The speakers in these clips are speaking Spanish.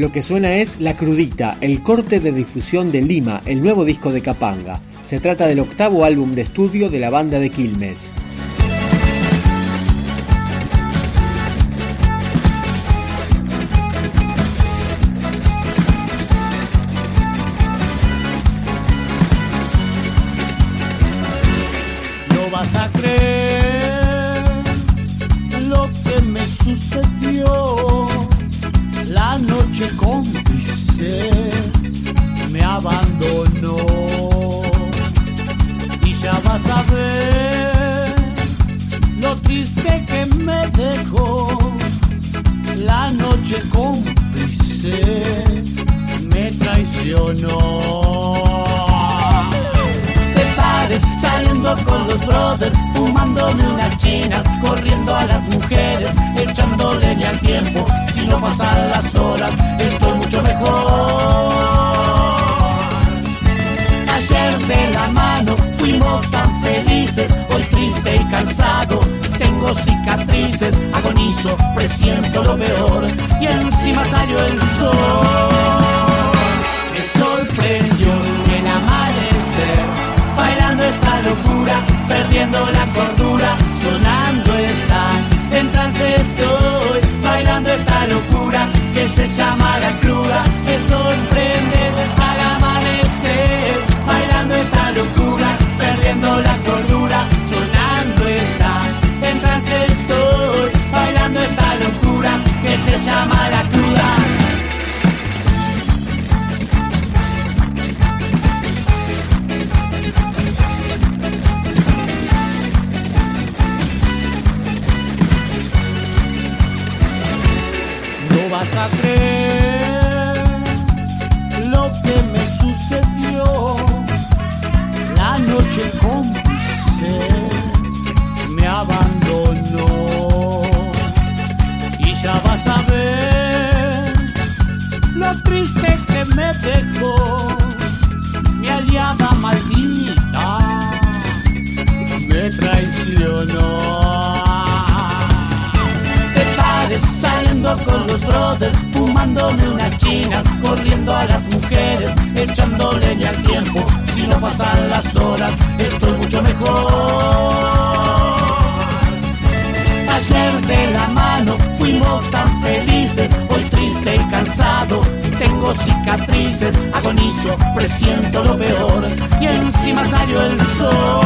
Lo que suena es La Crudita, el corte de difusión de Lima, el nuevo disco de Capanga. Se trata del octavo álbum de estudio de la banda de Quilmes. No vas a creer lo que me sucedió noche cómplice me abandonó. Y ya vas a ver lo triste que me dejó la noche cómplice me traicionó. Te pares saliendo con los brothers fumándome unas chinas corriendo a las mujeres echando tiempo si no pasan las horas, estoy mucho mejor. Ayer de la mano fuimos tan felices, hoy triste y cansado. Tengo cicatrices, agonizo, presiento lo peor y encima salió el sol. Me sorprendió el amanecer, bailando esta locura, perdiendo la fumándome unas chinas, corriendo a las mujeres, echando leña al tiempo. Si no pasan las horas, estoy mucho mejor. Ayer de la mano fuimos tan felices, hoy triste y cansado. Tengo cicatrices, agonizo, presiento lo peor y encima salió el sol.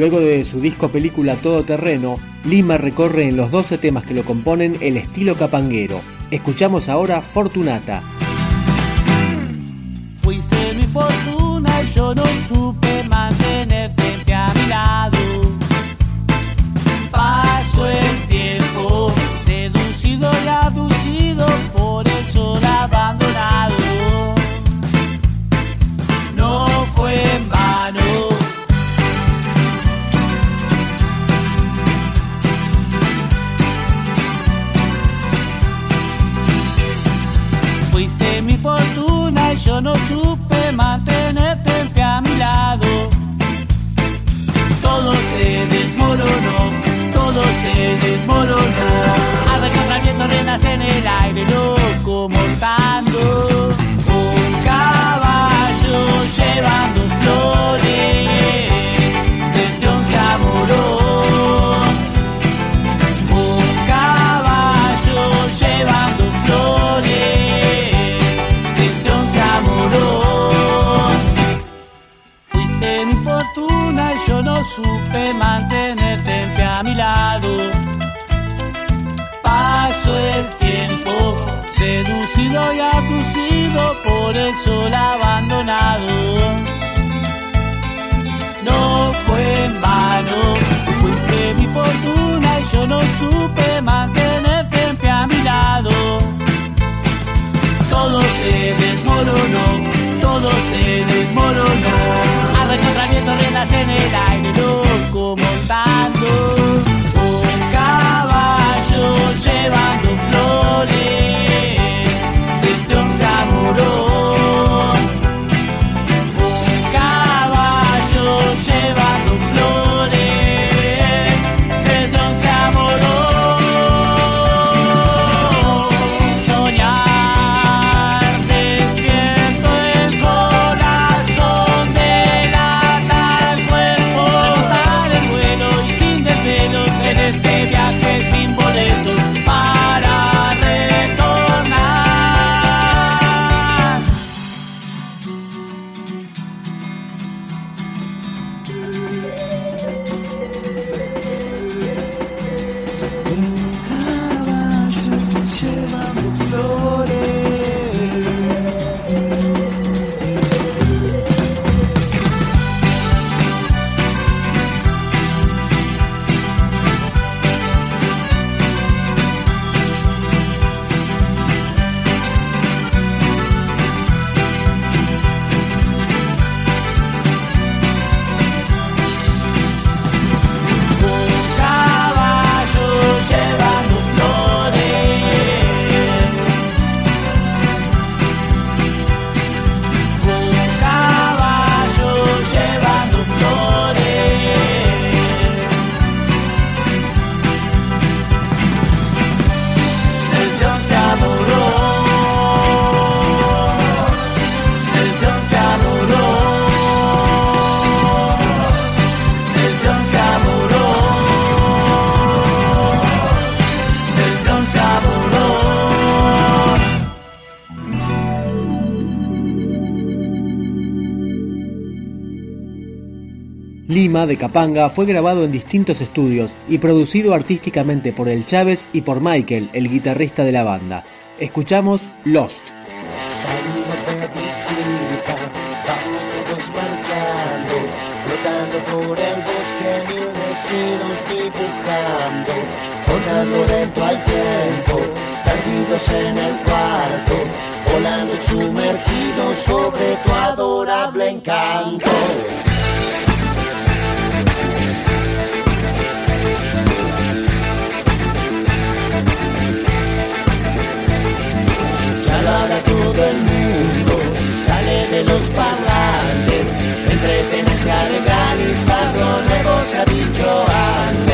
Luego de su disco película Todo Terreno, Lima recorre en los 12 temas que lo componen el estilo capanguero. Escuchamos ahora Fortunata. Fuiste mi fortuna y yo no supe mantenerte el sol abandonado. No fue en vano, fuiste mi fortuna y yo no supe mantenerte a mi lado. Todo se desmoronó, todo se desmoronó. Arranca el viento renace en el aire, loco Lima de Capanga fue grabado en distintos estudios y producido artísticamente por El Chávez y por Michael, el guitarrista de la banda. Escuchamos Lost. Salimos de visita, vamos todos marchando, flotando por el bosque, mil destinos dibujando, formando lento al tiempo, perdidos en el cuarto, volando sumergidos sobre tu adorable encanto. Lo habla todo el mundo, sale de los parlantes, entretenerse a regalizarlo, luego se ha dicho antes,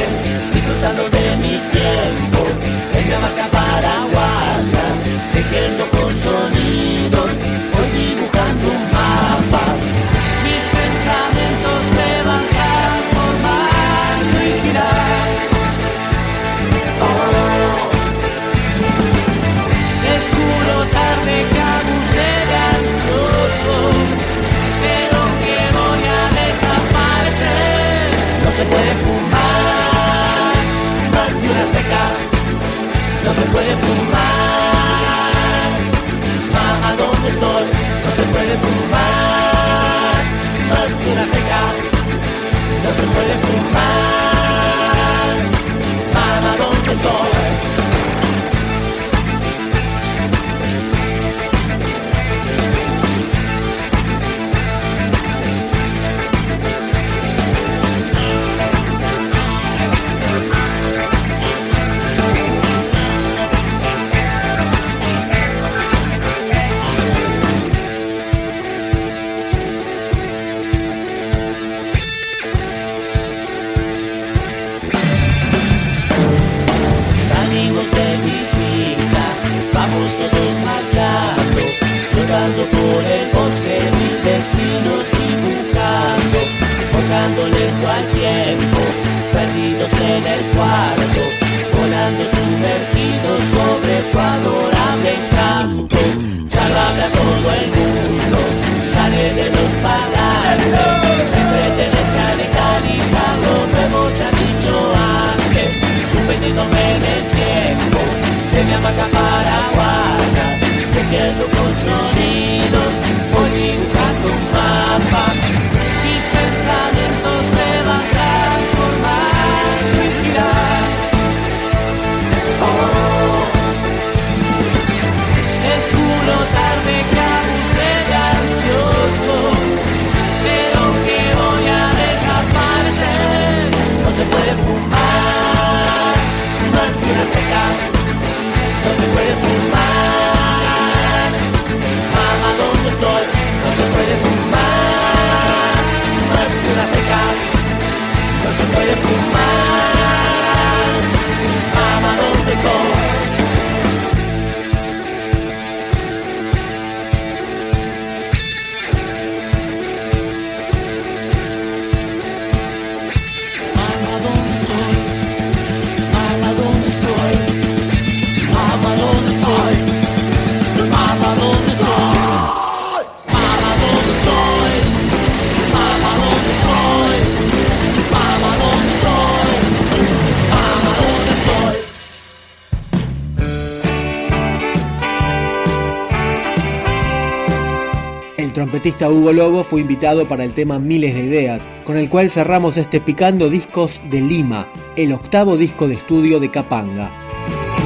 artista Hugo Lobo fue invitado para el tema Miles de Ideas, con el cual cerramos este Picando Discos de Lima, el octavo disco de estudio de Capanga.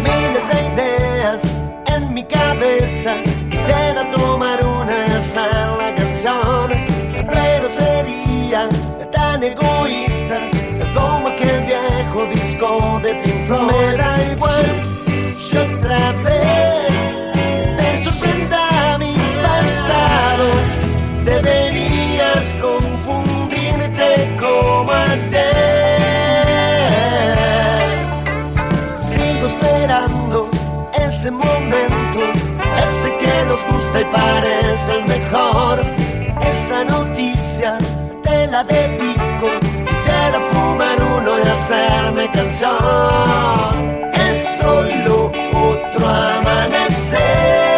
Miles de ideas en mi cabeza, quisiera tomar una sola canción, pero sería tan egoísta como aquel viejo disco de Pink Floyd. Me da igual ese momento, ese que nos gusta y parece el mejor. Esta noticia te la dedico, quisiera fumar uno y hacerme canción. Es solo otro amanecer.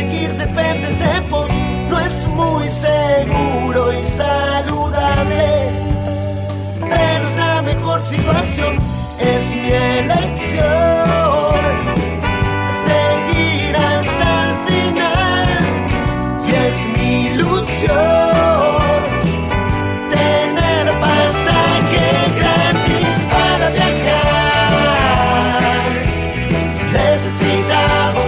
seguir depende de vos, no es muy seguro y saludable, pero es la mejor situación, es mi elección. Seguir hasta el final y es mi ilusión. Tener pasaje gratis para viajar. Necesitamos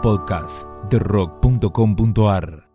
podcast de rock.com.ar.